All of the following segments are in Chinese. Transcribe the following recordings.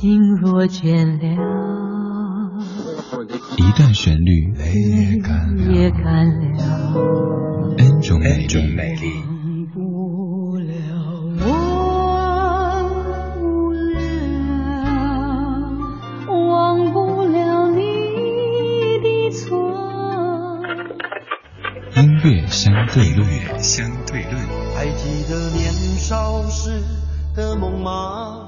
心若倦了，一段旋律，泪也干了，N 种美丽。音乐相对论，相对论。还记得年少时的梦吗？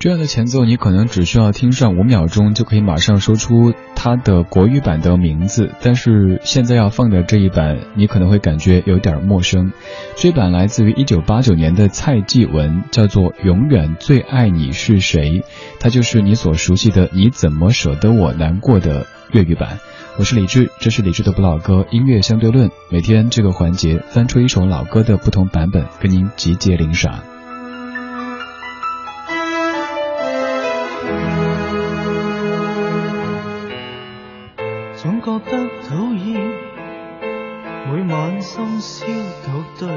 这样的前奏，你可能只需要听上五秒钟，就可以马上说出它的国语版的名字。但是现在要放的这一版，你可能会感觉有点陌生。这版来自于一九八九年的蔡继文，叫做《永远最爱你是谁》，它就是你所熟悉的《你怎么舍得我难过》的粤语版。我是李志，这是李志的不老歌音乐相对论。每天这个环节翻出一首老歌的不同版本，跟您集结领赏。深宵独对，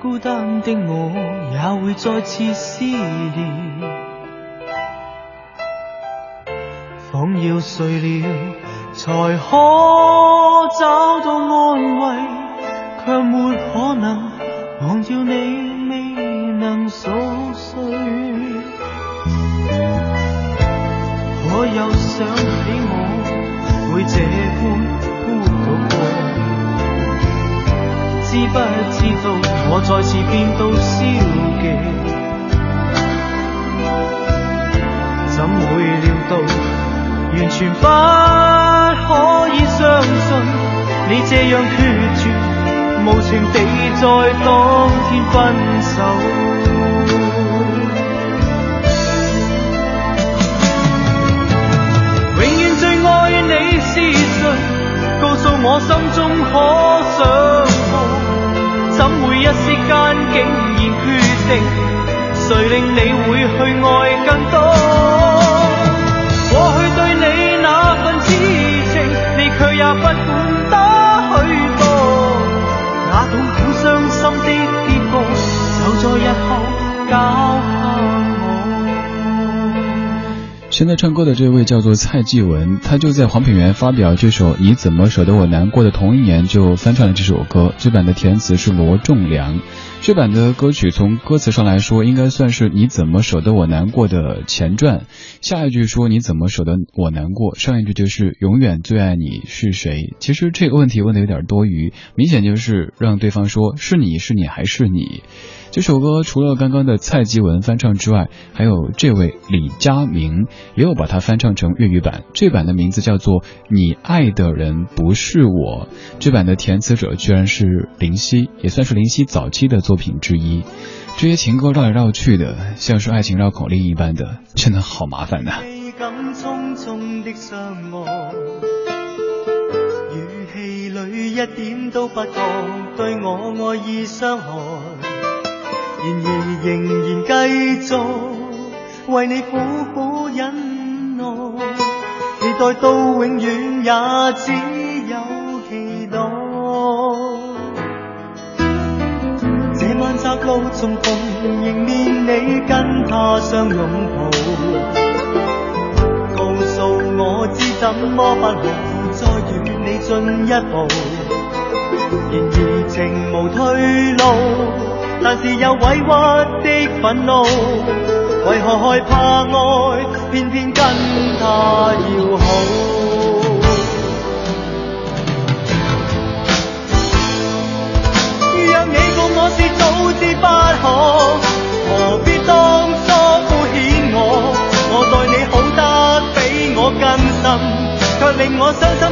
孤单的我也会再次思念。仿要睡了，才可找到安慰，却没可能忘掉你未能熟睡。可有想这般孤独过？知不知道我再次变到消极？怎会料到完全不可以相信你这样决绝，无情地在当天分手。谁令你会去爱现在唱歌的这位叫做蔡继文，他就在黄品源发表这首《你怎么舍得我难过》的同一年就翻唱了这首歌。这版的填词是罗仲良，这版的歌曲从歌词上来说，应该算是《你怎么舍得我难过》的前传。下一句说你怎么舍得我难过，上一句就是永远最爱你是谁。其实这个问题问的有点多余，明显就是让对方说是你是你还是你。这首歌除了刚刚的蔡继文翻唱之外，还有这位李佳明也有把它翻唱成粤语版。这版的名字叫做《你爱的人不是我》，这版的填词者居然是林夕，也算是林夕早期的作品之一。这些情歌绕来绕去的，像是爱情绕口令一般的，真的好麻烦呐。语气里一点都不对我爱意伤害。然而仍然继续为你苦苦忍耐，期待到永远也只有期待。这晚窄路重逢，迎面你跟他相拥抱，告诉我知怎么不可再与你进一步。然而情无退路。但是有委屈的愤怒，为何害怕爱，偏偏跟他要好？若你共我是早知不可，何必当初敷衍我？我待你好得比我更深，却令我伤心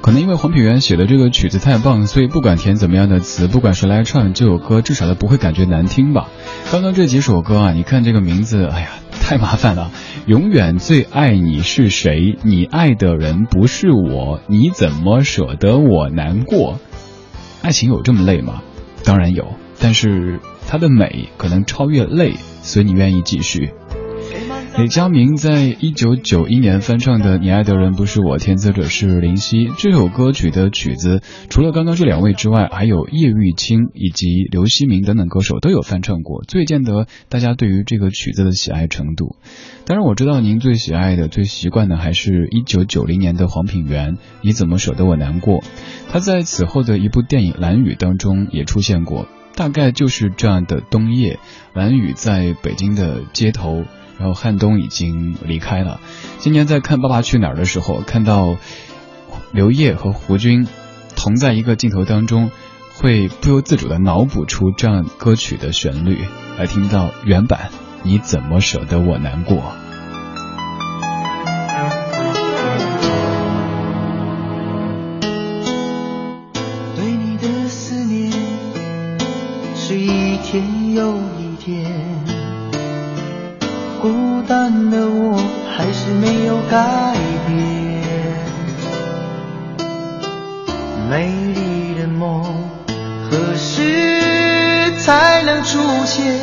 可能因为。黄品源写的这个曲子太棒，所以不管填怎么样的词，不管谁来唱这首歌，至少都不会感觉难听吧。刚刚这几首歌啊，你看这个名字，哎呀，太麻烦了。永远最爱你是谁？你爱的人不是我，你怎么舍得我难过？爱情有这么累吗？当然有，但是它的美可能超越累，所以你愿意继续。李佳明在一九九一年翻唱的《你爱的人不是我》，填词者是林夕。这首歌曲的曲子除了刚刚这两位之外，还有叶玉卿以及刘希明等等歌手都有翻唱过，最见得大家对于这个曲子的喜爱程度。当然，我知道您最喜爱的、最习惯的还是一九九零年的黄品源《你怎么舍得我难过》。他在此后的一部电影《蓝雨》当中也出现过，大概就是这样的冬夜，蓝雨在北京的街头。然后汉东已经离开了。今年在看《爸爸去哪儿》的时候，看到刘烨和胡军同在一个镜头当中，会不由自主的脑补出这样歌曲的旋律，来听到原版。你怎么舍得我难过？的梦何时才能出现？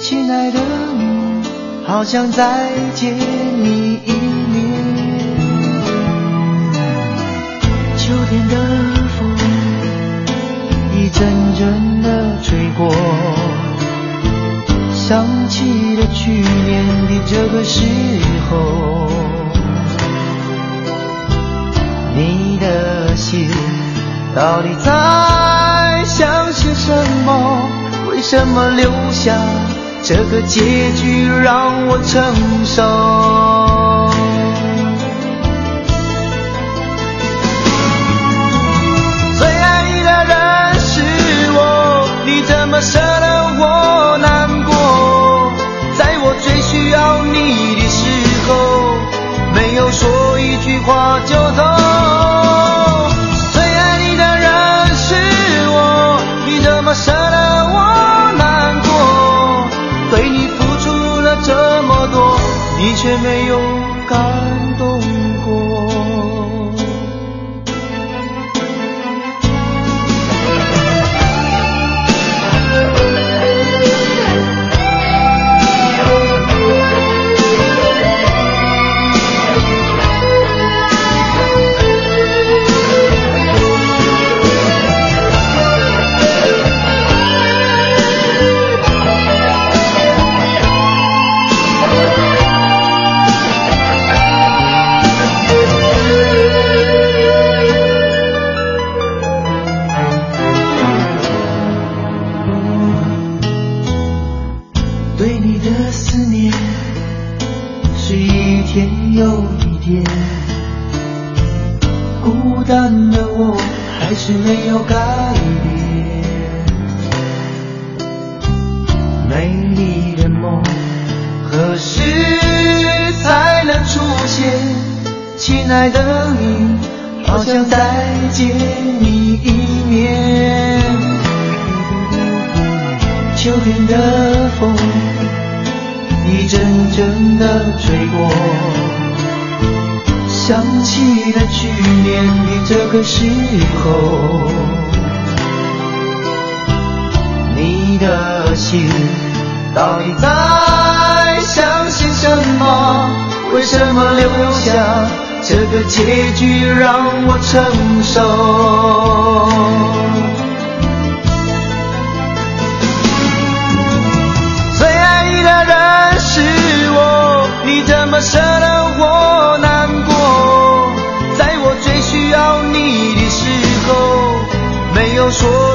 亲爱的你，好想再见你一面。秋天的风一阵阵的吹过。想起了去年的这个时候，你的心到底在想些什么？为什么留下这个结局让我承受？孤单的我还是没有改变，美丽的梦何时才能出现？亲爱的你，好想再见你一面。秋天的风一阵阵的吹过。想起了去年的这个时候，你的心到底在相信什么？为什么留下这个结局让我承受？最爱你的人是我，你怎么舍得我？